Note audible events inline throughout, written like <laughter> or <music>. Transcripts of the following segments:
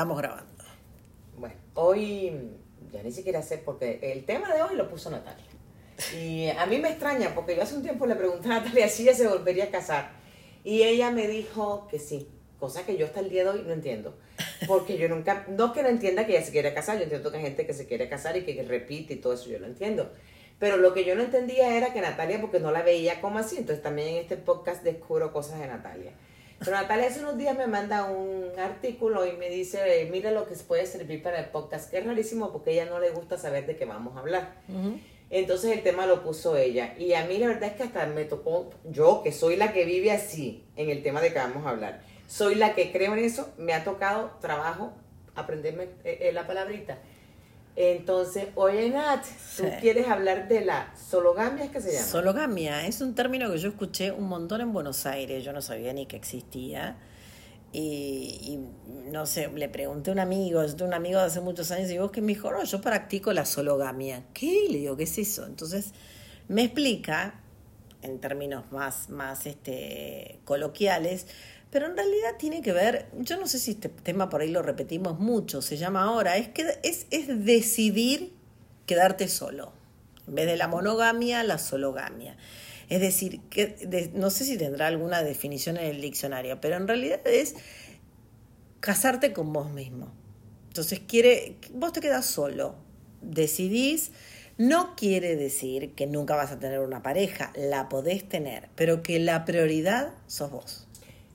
Estamos grabando. Bueno, hoy ya ni siquiera sé porque el tema de hoy lo puso Natalia. Y a mí me extraña porque yo hace un tiempo le pregunté a Natalia si ella se volvería a casar. Y ella me dijo que sí, cosa que yo hasta el día de hoy no entiendo. Porque yo nunca, no que no entienda que ella se quiere casar, yo entiendo que hay gente que se quiere casar y que repite y todo eso, yo lo entiendo. Pero lo que yo no entendía era que Natalia, porque no la veía como así, entonces también en este podcast descubro cosas de Natalia. Pero Natalia hace unos días me manda un artículo y me dice, mira lo que puede servir para el podcast, que es rarísimo porque a ella no le gusta saber de qué vamos a hablar. Entonces el tema lo puso ella. Y a mí la verdad es que hasta me tocó, yo que soy la que vive así en el tema de que vamos a hablar, soy la que creo en eso, me ha tocado trabajo aprenderme eh, eh, la palabrita. Entonces, oye Nat, tú quieres hablar de la sologamia, ¿es que se llama? Sologamia es un término que yo escuché un montón en Buenos Aires, yo no sabía ni que existía. Y, no sé, le pregunté a un amigo, yo tengo un amigo de hace muchos años y digo, que mejor yo practico la sologamia. ¿Qué? le digo, ¿qué es eso? Entonces me explica, en términos más, más este, coloquiales, pero en realidad tiene que ver, yo no sé si este tema por ahí lo repetimos mucho, se llama ahora, es, que, es, es decidir quedarte solo. En vez de la monogamia, la sologamia. Es decir, que no sé si tendrá alguna definición en el diccionario, pero en realidad es casarte con vos mismo. Entonces quiere, vos te quedas solo, decidís, no quiere decir que nunca vas a tener una pareja, la podés tener, pero que la prioridad sos vos.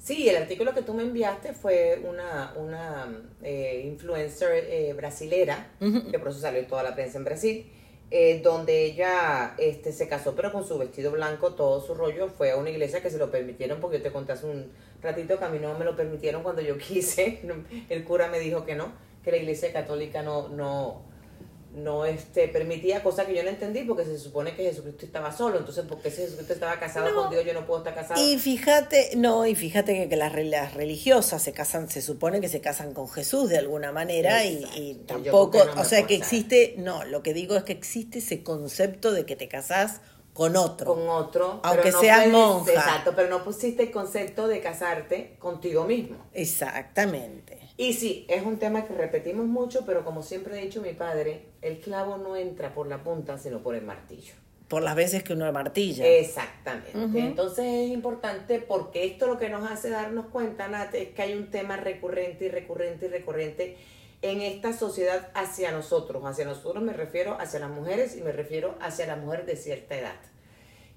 Sí, el artículo que tú me enviaste fue una, una eh, influencer eh, brasilera, que por eso salió en toda la prensa en Brasil, eh, donde ella este, se casó, pero con su vestido blanco, todo su rollo, fue a una iglesia que se lo permitieron, porque yo te conté hace un ratito que a mí no me lo permitieron cuando yo <laughs> quise, el cura me dijo que no, que la iglesia católica no, no, no este, permitía cosas que yo no entendí porque se supone que Jesucristo estaba solo, entonces porque si Jesucristo estaba casado con Dios yo no puedo estar casado. Y fíjate, no, y fíjate que, las, religiosas se casan, se supone que se casan con Jesús de alguna manera y, tampoco, o sea que existe, no, lo que digo es que existe ese concepto de que te casás con otro. Con otro. Aunque seas monja. Exacto, pero no pusiste el concepto de casarte contigo mismo. Exactamente. Y sí, es un tema que repetimos mucho, pero como siempre ha dicho mi padre, el clavo no entra por la punta, sino por el martillo. Por las veces que uno martilla. Exactamente. Entonces es importante porque esto lo que nos hace darnos cuenta, Nat, es que hay un tema recurrente y recurrente y recurrente en esta sociedad hacia nosotros. Hacia nosotros me refiero hacia las mujeres y me refiero hacia la mujer de cierta edad.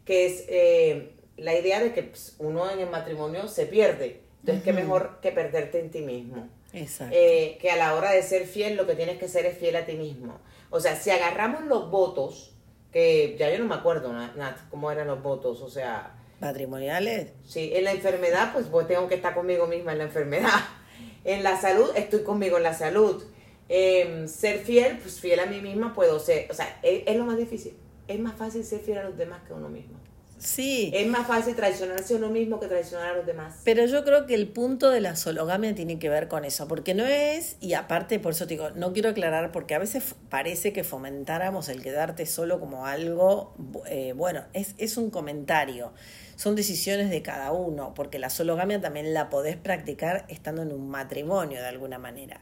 Que es eh, la idea de que pues, uno en el matrimonio se pierde. Entonces, qué mejor que perderte en ti mismo. Exacto. Eh, que a la hora de ser fiel, lo que tienes que ser es fiel a ti mismo. O sea, si agarramos los votos, que ya yo no me acuerdo, Nat, cómo eran los votos, o sea... ¿Matrimoniales? Sí, en la enfermedad, pues, pues tengo que estar conmigo misma en la enfermedad. <laughs> En la salud, estoy conmigo en la salud. Em, ser fiel, pues fiel a mí misma puedo ser. O sea, es, lo más difícil. Es más fácil ser fiel a los demás que a uno mismo. Sí. Es más fácil traicionarse a uno mismo que traicionar a los demás. Pero yo creo que el punto de la sologamia tiene que ver con eso, porque no es, y aparte por eso te digo, no quiero aclarar, porque a veces parece que fomentáramos el quedarte solo como algo, eh, bueno, es, es un comentario son decisiones de cada uno, porque la sologamia también la podés practicar estando en un matrimonio de alguna manera.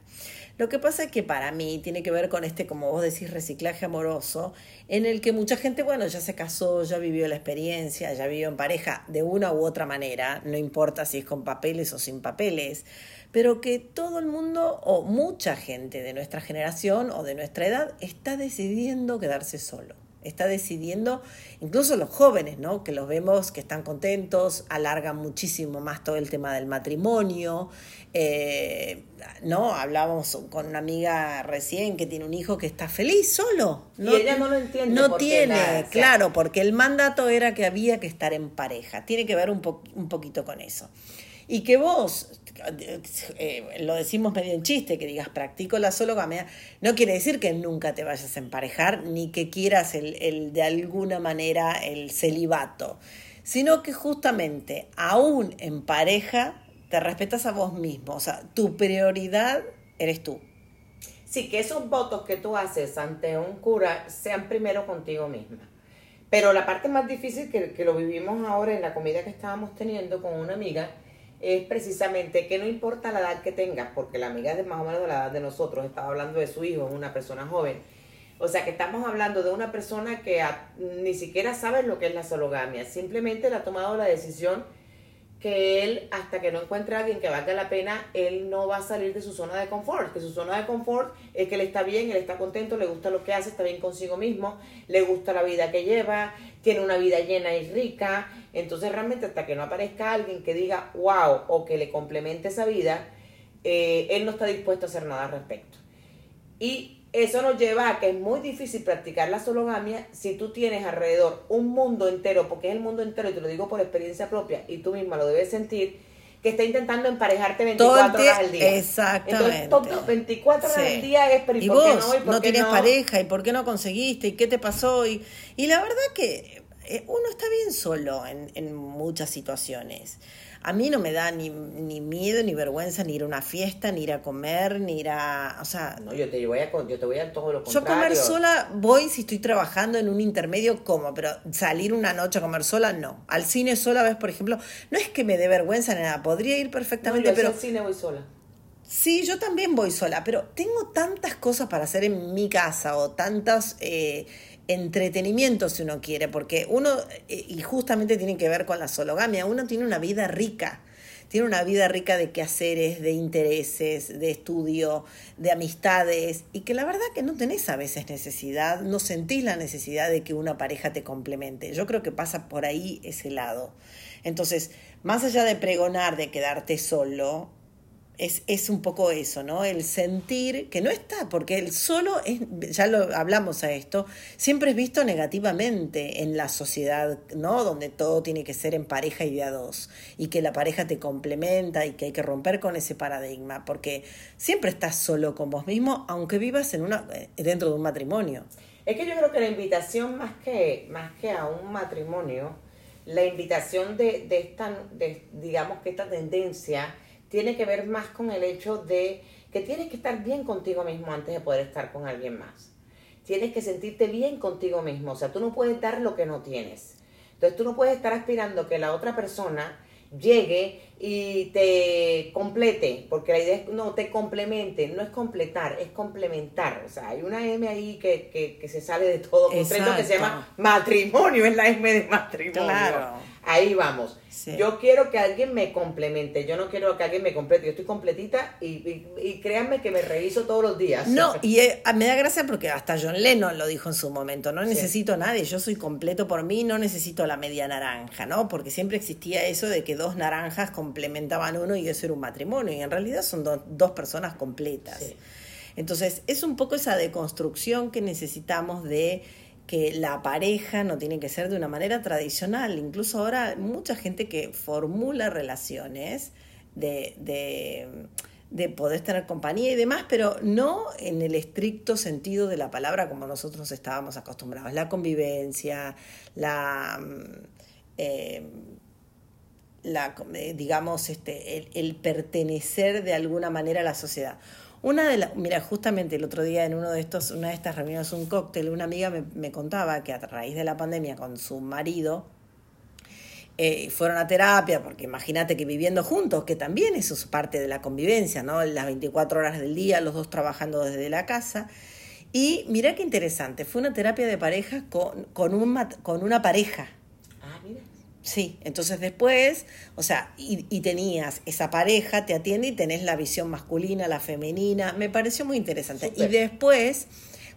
Lo que pasa es que para mí tiene que ver con este, como vos decís, reciclaje amoroso, en el que mucha gente, bueno, ya se casó, ya vivió la experiencia, ya vivió en pareja de una u otra manera, no importa si es con papeles o sin papeles, pero que todo el mundo o mucha gente de nuestra generación o de nuestra edad está decidiendo quedarse solo está decidiendo, incluso los jóvenes, ¿no? Que los vemos que están contentos, alargan muchísimo más todo el tema del matrimonio, eh, ¿no? Hablábamos con una amiga recién que tiene un hijo que está feliz solo. y ella no lo entiende. No tiene, claro, porque el mandato era que había que estar en pareja. Tiene que ver un, un poquito con eso. Y que vos eh, lo decimos medio en chiste, que digas practico la sologamia, no quiere decir que nunca te vayas a emparejar ni que quieras el, el de alguna manera el celibato, sino que justamente aún en pareja te respetas a vos mismo, o sea, tu prioridad eres tú. Sí, que esos votos que tú haces ante un cura sean primero contigo misma. Pero la parte más difícil que, que lo vivimos ahora en la comida que estábamos teniendo con una amiga, es precisamente que no importa la edad que tengas, porque la amiga es de más o menos de la edad de nosotros, estaba hablando de su hijo, es una persona joven. O sea que estamos hablando de una persona que ni siquiera sabe lo que es la sologamia, simplemente le ha tomado la decisión que él, hasta que no encuentre a alguien que valga la pena, él no va a salir de su zona de confort, que su zona de confort es que él está bien, él está contento, le gusta lo que hace, está bien consigo mismo, le gusta la vida que lleva, tiene una vida llena y rica, entonces realmente hasta que no aparezca alguien que diga wow o que le complemente esa vida, eh, él no está dispuesto a hacer nada al respecto. Y eso nos lleva a que es muy difícil practicar la sologamia si tú tienes alrededor un mundo entero, porque es el mundo entero, y te lo digo por experiencia propia, y tú misma lo debes sentir, que está intentando emparejarte 24 horas al día. Exactamente. Entonces, 24 horas al día es, pero ¿y, por vos qué no? no tienes pareja, ¿y por qué no conseguiste? ¿Y qué te pasó? Y, y la verdad que eh, uno está bien solo en, en muchas situaciones a mí no me da ni, ni, miedo, ni vergüenza, ni ir a una fiesta, ni ir a comer, ni ir a... O sea... No, yo te voy a, yo te voy a todo lo contrario. Yo comer sola voy si estoy trabajando en un intermedio, como, pero salir una noche a comer sola, no. Al cine sola, ves, por ejemplo, no es que me dé vergüenza ni nada, podría ir perfectamente, pero... al cine voy sola. Sí, yo también voy sola, pero tengo tantas cosas para hacer en mi casa o tantas... Eh, entretenimiento si uno quiere, porque uno, eh, y justamente tiene que ver con la sologamia, uno tiene una vida rica, tiene una vida rica de quehaceres, de intereses, de estudio, de amistades, y que la verdad que no tenés a veces necesidad, no sentís la necesidad de que una pareja te complemente. Yo creo que pasa por ahí ese lado. Entonces, más allá de pregonar de quedarte solo, es, es, un poco eso, ¿no? El sentir que no está, porque el solo es, ya lo hablamos a esto, siempre es visto negativamente en la sociedad, ¿no? Donde todo tiene que ser en pareja y de a dos, y que la pareja te complementa y que hay que romper con ese paradigma, porque siempre estás solo con vos mismo, aunque vivas en una, eh, dentro de un matrimonio. Es que yo creo que la invitación más que, más que a un matrimonio, la invitación de, de esta, digamos que esta tendencia, tiene que ver más con el hecho de que tienes que estar bien contigo mismo antes de poder estar con alguien más. Tienes que sentirte bien contigo mismo, o sea, tú no puedes dar lo que no tienes. Entonces tú no puedes estar aspirando que la otra persona llegue y te complete, porque la idea es no te complemente, no es completar, es complementar. O sea, hay una M ahí que, que, que se sale de todo que se llama matrimonio, es la M de matrimonio. Claro. Ahí vamos. Yo quiero que alguien me complemente, yo no quiero que alguien me complete, yo estoy completita y, y, créanme que me reviso todos los días. No, y eh, me da gracia porque hasta John Lennon lo dijo en su momento, no necesito a nadie, yo soy completo por mí, no necesito la media naranja, ¿no? Porque siempre existía eso de que dos naranjas complementaban uno y eso era un matrimonio, y en realidad son dos personas completas. Entonces, es un poco esa deconstrucción que necesitamos de que la pareja no tiene que ser de una manera tradicional. Incluso ahora mucha gente que formula relaciones de, de, de, poder tener compañía y demás, pero no en el estricto sentido de la palabra como nosotros estábamos acostumbrados. La convivencia, la... Eh, la, eh, digamos, este, el pertenecer de alguna manera a la sociedad. Una de las, mira, justamente el otro día en uno de estos, una de estas reuniones, un cóctel, una amiga me, contaba que a raíz de la pandemia con su marido, eh, fueron a terapia, porque imagínate que viviendo juntos, que también eso es parte de la convivencia, ¿no? Las 24 horas del día, los dos trabajando desde la casa. Y mira qué interesante, fue una terapia de pareja con, con, un, con una pareja. Sí, entonces después, o sea, y, tenías esa pareja, te atiende y tenés la visión masculina, la femenina, me pareció muy interesante. Y después,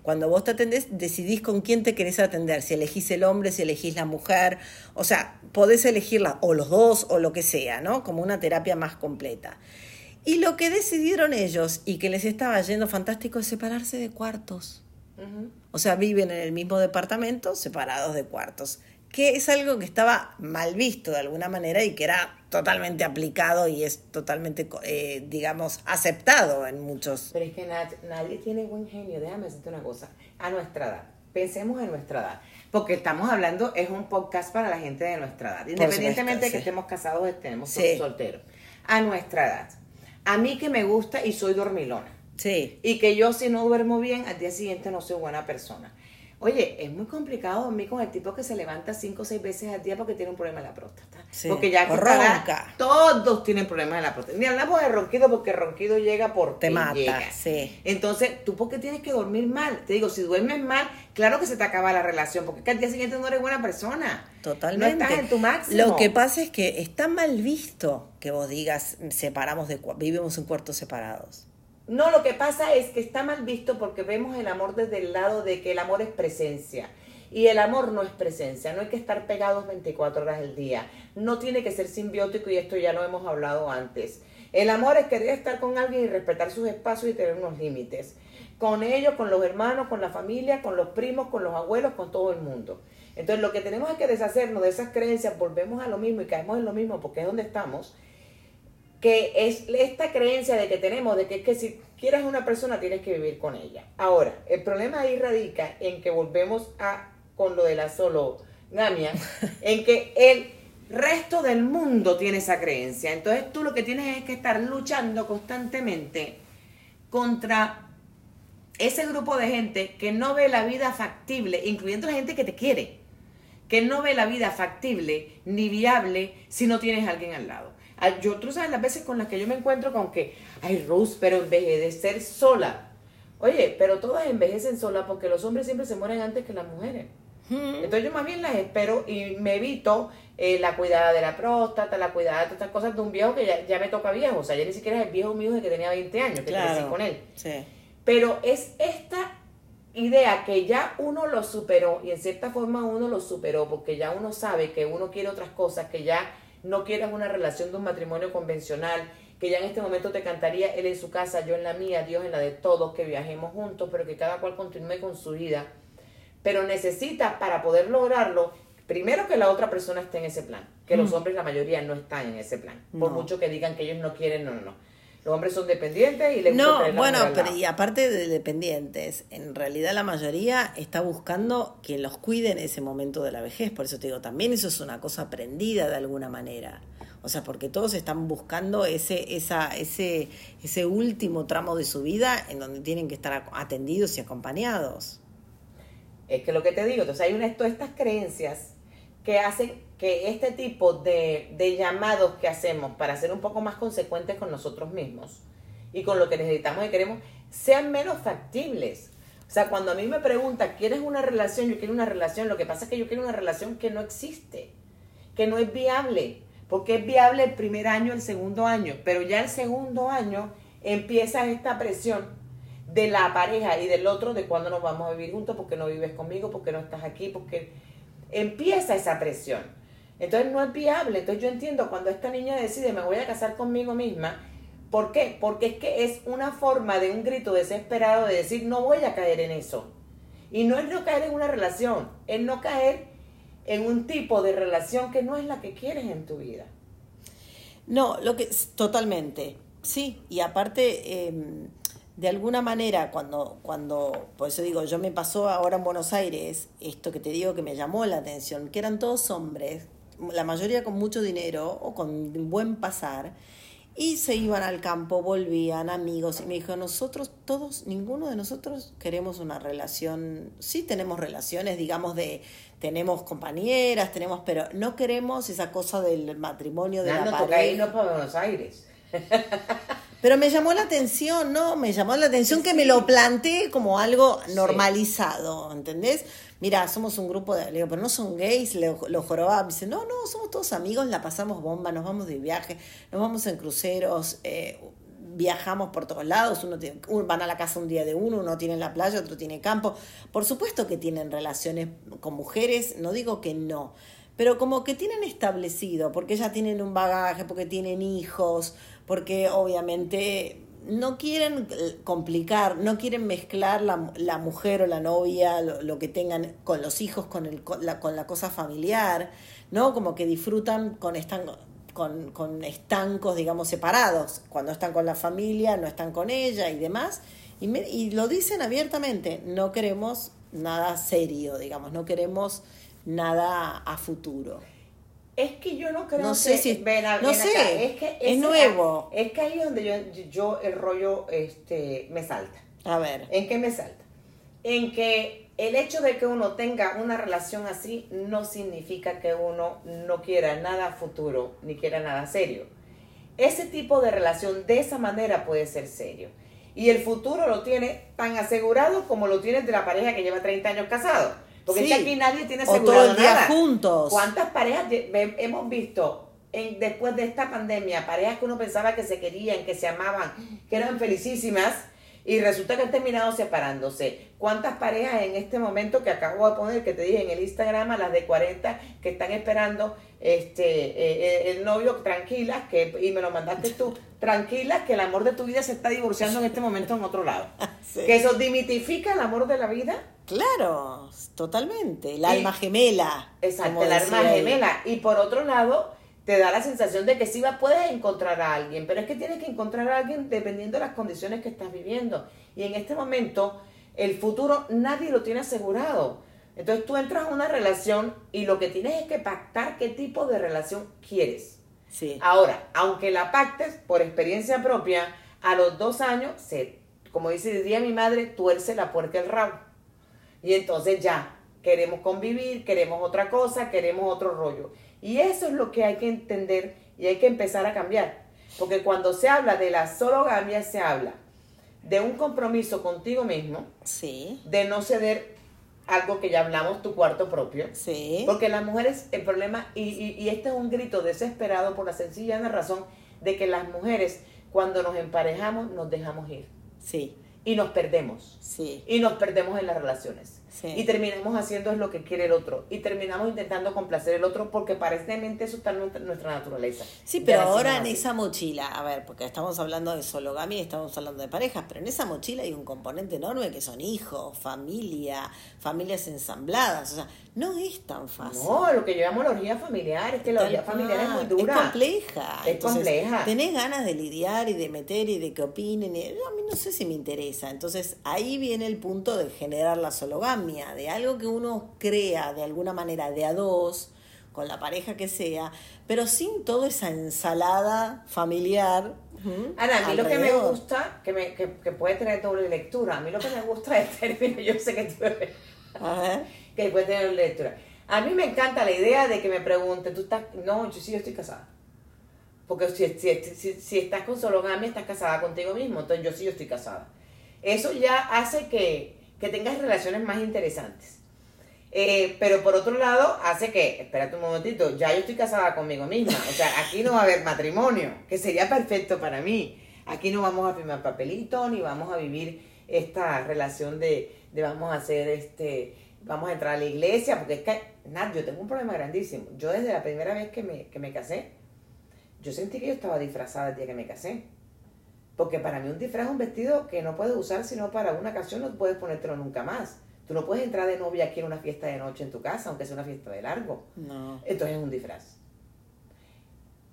cuando vos te atendés, decidís con quién te querés atender, si elegís el hombre, si elegís la mujer, o sea, podés elegirla o los dos o lo que sea, ¿no? Como una terapia más completa. Y lo que decidieron ellos y que les estaba yendo fantástico es separarse de cuartos. O sea, viven en el mismo departamento, separados de cuartos que es algo que estaba mal visto de alguna manera y que era totalmente aplicado y es totalmente, eh, digamos, aceptado en muchos. Pero es que nadie, tiene buen genio, déjame decirte una cosa, a nuestra edad, pensemos en nuestra edad, porque estamos hablando, es un podcast para la gente de nuestra edad, independientemente de que estemos casados o estemos solteros, a nuestra edad. A mí que me gusta y soy dormilona. Sí. Y que yo si no duermo bien, al día siguiente no soy buena persona Oye, es muy complicado dormir con el tipo que se levanta cinco o seis veces al día porque tiene un problema de la próstata. Sí, Porque ya que estará- todos tienen problemas de la próstata. Ni hablamos de ronquido porque el ronquido llega por Te mata, sí. Entonces, ¿tú por qué tienes que dormir mal? Te digo, si duermes mal, claro que se te acaba la relación, porque al día siguiente no eres buena persona. Totalmente. No estás en tu máximo. Lo que pasa es que está mal visto que vos digas separamos de vivimos en cuartos separados. No, lo que pasa es que está mal visto porque vemos el amor desde el lado de que el amor es presencia. Y el amor no es presencia, no hay que estar pegados 24 horas al día. No tiene que ser simbiótico y esto ya lo hemos hablado antes. El amor es querer estar con alguien y respetar sus espacios y tener unos límites. Con ellos, con los hermanos, con la familia, con los primos, con los abuelos, con todo el mundo. Entonces lo que tenemos es que deshacernos de esas creencias, volvemos a lo mismo y caemos en lo mismo porque es donde estamos que es esta creencia de que tenemos, de que es que si quieres una persona tienes que vivir con ella. Ahora, el problema ahí radica en que volvemos a con lo de la sologamia, <laughs> en que el resto del mundo tiene esa creencia. Entonces tú lo que tienes es que estar luchando constantemente contra ese grupo de gente que no ve la vida factible, incluyendo la gente que te quiere, que no ve la vida factible ni viable si no tienes a alguien al lado. Yo, tú sabes las veces con las que yo me encuentro con que, ay, Rose, pero envejecer sola. Oye, pero todas envejecen sola porque los hombres siempre se mueren antes que las mujeres. Entonces yo más bien las espero y me evito eh, la cuidada de la próstata, la cuidada de todas estas cosas de un viejo que ya, ya me toca viejo. O sea, ya ni siquiera es el viejo mío de que tenía 20 años, que crecí con él. Sí. Pero es esta idea que ya uno lo superó y en cierta forma uno lo superó porque ya uno sabe que uno quiere otras cosas, que ya no quieres una relación de un matrimonio convencional, que ya en este momento te cantaría él en su casa, yo en la mía, Dios en la de todos, que viajemos juntos, pero que cada cual continúe con su vida. Pero necesita para poder lograrlo, primero que la otra persona esté en ese plan, que los hombres la mayoría no están en ese plan, por No. mucho que digan que ellos no quieren, no, no, no. Los hombres son dependientes y les No, bueno, pero y aparte de dependientes, en realidad la mayoría está buscando quien los cuide en ese momento de la vejez. Por eso te digo, también eso es una cosa aprendida de alguna manera. O sea, porque todos están buscando ese, esa, ese, ese último tramo de su vida en donde tienen que estar atendidos y acompañados. Es que lo que te digo, entonces hay una, todas estas creencias que hacen que este tipo de, de llamados que hacemos para ser un poco más consecuentes con nosotros mismos y con lo que necesitamos y queremos sean menos factibles. O sea, cuando a mí me preguntan, ¿quieres una relación? Yo quiero una relación. Lo que pasa es que yo quiero una relación que no existe, que no es viable, porque es viable el primer año, el segundo año, pero ya el segundo año empieza esta presión de la pareja y del otro de cuándo nos vamos a vivir juntos, porque no vives conmigo, porque no estás aquí, porque empieza esa presión. Entonces no es viable. Entonces yo entiendo cuando esta niña decide me voy a casar conmigo misma. ¿Por qué? Porque es que es una forma de un grito desesperado de decir no voy a caer en eso. Y no es no caer en una relación, es no caer en un tipo de relación que no es la que quieres en tu vida. No, lo que totalmente, sí, y aparte, eh, de alguna manera, cuando, cuando, por eso digo, yo me pasó ahora en Buenos Aires, esto que te digo que me llamó la atención, que eran todos hombres, la mayoría con mucho dinero o con buen pasar, y se iban al campo, volvían amigos, y me dijo, nosotros todos, ninguno de nosotros queremos una relación, sí tenemos relaciones, digamos, de, tenemos compañeras, tenemos, pero no queremos esa cosa del matrimonio, de la no pareja. irnos para Buenos Aires. <laughs> Pero me llamó la atención, ¿no? Me llamó la atención que me lo planteé como algo normalizado, ¿entendés? Mira, somos un grupo de... Le digo, pero no son gays, le- lo jorobaba. Me dice, no, no, somos todos amigos, la pasamos bomba, nos vamos de viaje, nos vamos en cruceros, eh, viajamos por todos lados, uno tiene- uno- van a la casa un día de uno, uno tiene la playa, otro tiene campo. Por supuesto que tienen relaciones con mujeres, no digo que no, pero como que tienen establecido, porque ya tienen un bagaje, porque tienen hijos, porque obviamente no quieren complicar, no quieren mezclar la, la mujer o la novia, lo, lo que tengan con los hijos, con, el, con, la, con la cosa familiar, ¿no? Como que disfrutan con estan, con, con estancos, digamos, separados. Cuando están con la familia, no están con ella y demás. Y, me- y lo dicen abiertamente, no queremos nada serio, digamos, no queremos nada a futuro. Es que yo no creo No que... sé si- ven a- no ven sé, acá, es, que es nuevo. Es que ahí es donde yo, yo el rollo este, me salta. A ver. ¿En qué me salta? en que el hecho de que uno tenga una relación así no significa que uno no quiera nada futuro ni quiera nada serio. Ese tipo de relación de esa manera puede ser serio. Y el futuro lo tiene tan asegurado como lo tiene de la pareja que lleva 30 años casado. Porque Sí. aquí nadie tiene O asegurado todo el día nada. juntos. ¿Cuántas parejas hemos visto en, después de esta pandemia? Parejas que uno pensaba que se querían, que se amaban, que eran felicísimas y resulta que han terminado separándose. ¿Cuántas parejas en este momento que acabo de poner, que te dije en el Instagram, a las de 40 que están esperando este eh, eh, el novio, tranquilas, que, y me lo mandaste tú, tranquilas, que el amor de tu vida se está divorciando en este momento en otro lado? <laughs> Sí. Que eso dimitifica el amor de la vida. Claro, totalmente. El Y- alma gemela. Exacto, el él. gemela. Y por otro lado, te da la sensación de que sí va, puedes encontrar a alguien, pero es que tienes que encontrar a alguien dependiendo de las condiciones que estás viviendo. Y en este momento, el futuro nadie lo tiene asegurado. Entonces tú entras a una relación y lo que tienes es que pactar qué tipo de relación quieres. Sí. Ahora, aunque la pactes por experiencia propia, a los dos años, se, como dice diría mi madre, tuerce la puerca el rabo. Y entonces ya, queremos convivir, queremos otra cosa, queremos otro rollo. Y eso es lo que hay que entender y hay que empezar a cambiar. Porque cuando se habla de la sologamia, se habla de un compromiso contigo mismo, Sí. de no ceder algo que ya hablamos, tu cuarto propio. Sí. Porque las mujeres, el problema, y, y, y este es un grito desesperado por la sencilla razón de que las mujeres, cuando nos emparejamos, nos dejamos ir. Sí. Y nos perdemos. Sí. Y nos perdemos en las relaciones. Sí. Y terminamos haciendo lo que quiere el otro. Y terminamos intentando complacer el otro porque aparentemente eso está en nuestra, nuestra naturaleza. Sí, pero ahora en así. esa mochila, a ver, porque estamos hablando de sologamia y estamos hablando de parejas, pero en esa mochila hay un componente enorme que son hijos, familia, familias ensambladas, o sea, no es tan fácil. No, lo que llamo la orgía familiar, es que la orgía familiar es muy dura. Es compleja. Es compleja. Tenés ganas de lidiar y de meter y de que opinen. y- a mí no sé si me interesa. Entonces ahí viene el punto de generar la sologamia, de algo que uno crea de alguna manera de a dos, con la pareja que sea, pero sin toda esa ensalada familiar. Ana, a mí lo que me gusta, que, me, que, que puede tener doble lectura, a mí lo que me gusta es término, <laughs> yo sé que tú que puede tener doble lectura. A mí me encanta la idea de que me pregunte, tú estás, no, yo sí, yo estoy casada. Porque si, si, si, si estás con sologamia, estás casada contigo mismo, entonces yo sí, yo estoy casada. Eso ya hace que, que tengas relaciones más interesantes. Eh, pero por otro lado, hace que, espérate un momentito, ya yo estoy casada conmigo misma. O sea, aquí no va a haber matrimonio, que sería perfecto para mí. Aquí no vamos a firmar papelito, ni vamos a vivir esta relación de, de vamos a hacer este, vamos a entrar a la iglesia, porque es que, Nat, yo tengo un problema grandísimo. Yo desde la primera vez que me, que me casé, yo sentí que yo estaba disfrazada el día que me casé. Porque para mí un disfraz es un vestido que no puedes usar sino para una ocasión, no puedes ponértelo nunca más. Tú no puedes entrar de novia aquí en una fiesta de noche en tu casa, aunque sea una fiesta de largo. No. Entonces es un disfraz.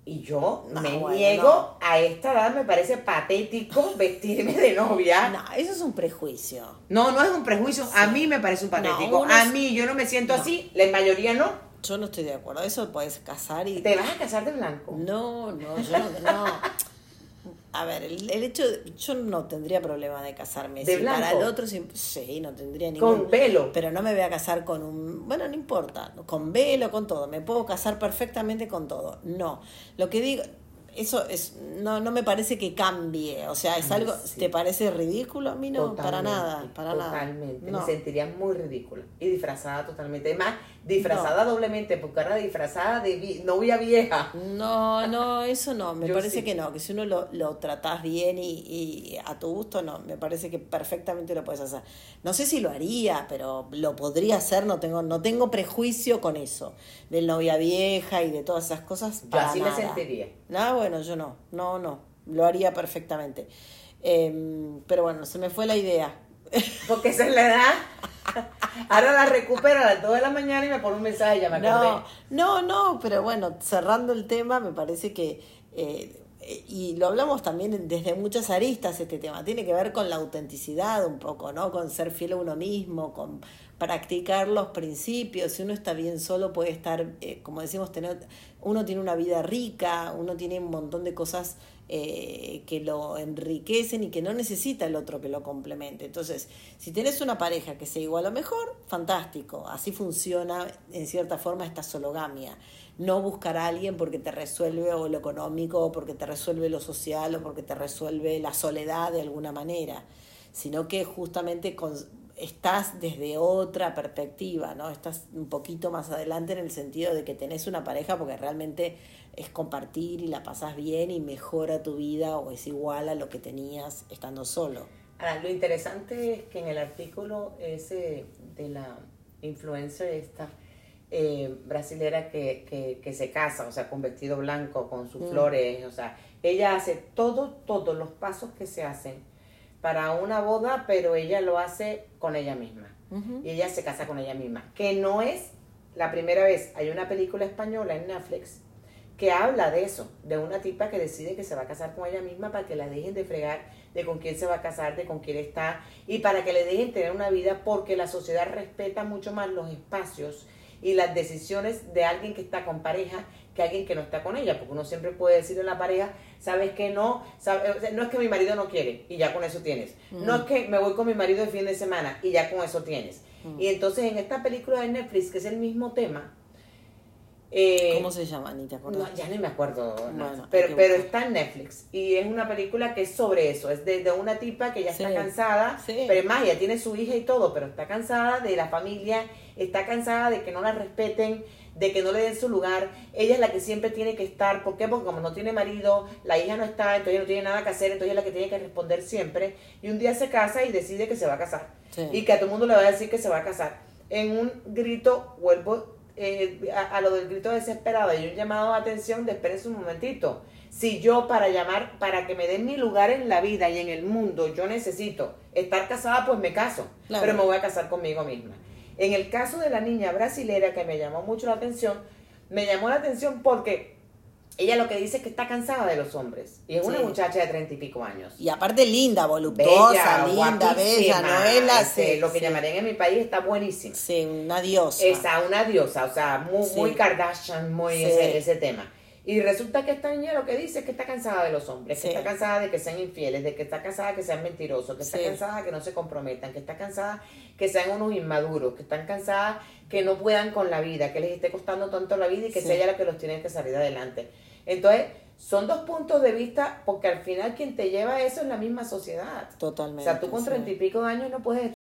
Y yo No, me bueno, niego no. a esta edad, me parece patético <laughs> vestirme de novia. No, eso es un prejuicio. No, no es un prejuicio. A mí me parece un patético. a mí yo no me siento así, la mayoría no. Yo no estoy de acuerdo. Eso puedes casar y Te vas a casar de blanco. No, no, yo no. A ver, el, el hecho de, yo no tendría problema de casarme. ¿De si para blanco? el otro sí, sí, no tendría ningún Con velo. Pero no me voy a casar con un, bueno, no importa, con velo, con todo, me puedo casar perfectamente con todo. No. Lo que digo eso es no no me parece que cambie, o sea, es algo sí. ¿te parece ridículo? A mí no, para Totalmente, nada, para nada. Totalmente. No. Me sentiría muy ridícula. Y disfrazada totalmente. Además, disfrazada doblemente, porque ahora disfrazada de vi- novia vieja. No, no, eso no, me <laughs> Yo parece sí. que no, que si uno lo, lo tratás bien y, y a tu gusto, no, me parece que perfectamente lo puedes hacer. No sé si lo haría, pero lo podría hacer, no tengo, no tengo prejuicio con eso, del novia vieja y de todas esas cosas. Yo Para así nada. me sentiría. No, bueno, yo no, no, no, lo haría perfectamente. Em, pero bueno, se me fue la idea. Porque esa es la edad. Ahora la recupero a las 2 de la mañana y me pone un mensaje, ya me acordé. No, no, no, pero bueno, cerrando el tema, me parece que, eh, y lo hablamos también desde muchas aristas este tema, tiene que ver con la autenticidad un poco, ¿no? Con ser fiel a uno mismo, con practicar los principios. Si uno está bien solo, puede estar, eh, como decimos, tener, uno tiene una vida rica, uno tiene un montón de cosas eh, que lo enriquecen y que no necesita el otro que lo complemente. Entonces, si tenés una pareja que sea igual o mejor, fantástico. Así funciona en cierta forma esta sologamia. No buscar a alguien porque te resuelve o lo económico, o porque te resuelve lo social, o porque te resuelve la soledad de alguna manera, sino que justamente con, estás desde otra perspectiva, ¿no? Estás un poquito más adelante en el sentido de que tenés una pareja porque realmente es compartir y la pasas bien y mejora tu vida o es igual a lo que tenías estando solo. Ahora, lo interesante es que en el artículo ese de la influencer esta eh, brasilera que, que, se casa, o sea, con vestido blanco, con sus mm. flores, o sea, ella hace todo, todos los pasos que se hacen para una boda, pero ella lo hace con ella misma. Y ella se casa con ella misma. Que no es la primera vez. Hay una película española en Netflix que habla de eso, de una tipa que decide que se va a casar con ella misma para que la dejen de fregar de con quién se va a casar, de con quién está, y para que le dejen tener una vida porque la sociedad respeta mucho más los espacios y las decisiones de alguien que está con pareja que alguien que no está con ella, porque uno siempre puede decirle a la pareja, sabes que no, no es que mi marido no quiere y ya con eso tienes, no es que me voy con mi marido el fin de semana y ya con eso tienes. Y entonces en esta película de Netflix, que es el mismo tema, eh, ¿Cómo se llama? Ni te No, ya ni me acuerdo. pero, pero está en Netflix. Y es una película que es sobre eso. Es de, una tipa que ya está cansada. Pero es más, ya tiene su hija y todo, pero está cansada de la familia. Está cansada de que no la respeten, de que no le den su lugar. Ella es la que siempre tiene que estar. ¿Por qué? Porque como no tiene marido, la hija no está, entonces no tiene nada que hacer, entonces es la que tiene que responder siempre. Y un día se casa y decide que se va a casar. Y que a todo el mundo le va a decir que se va a casar. En un grito, vuelvo eh, a, lo del grito desesperado y un llamado de atención de espérense un momentito. Si yo para llamar, para que me den mi lugar en la vida y en el mundo, yo necesito estar casada, pues me caso, pero me voy a casar conmigo misma. En el caso de la niña brasilera que me llamó mucho la atención, me llamó la atención porque ella lo que dice es que está cansada de los hombres. Y es una muchacha de treinta y pico años. Y aparte linda, voluptuosa, linda, bella, no es la... Este, lo que llamarían en mi país está buenísima. Sí, una diosa. Esa, una diosa, o sea, muy, muy Kardashian, muy ese, ese tema. Y resulta que esta niña lo que dice es que está cansada de los hombres, que está cansada de que sean infieles, de que está cansada de que sean mentirosos, que está cansada de que no se comprometan, que está cansada que sean unos inmaduros, que están cansadas que no puedan con la vida, que les esté costando tanto la vida y que sea ella la que los tiene que salir adelante. Entonces, son dos puntos de vista porque al final quien te lleva a eso es la misma sociedad. Totalmente. O sea, tú con treinta y pico de años no puedes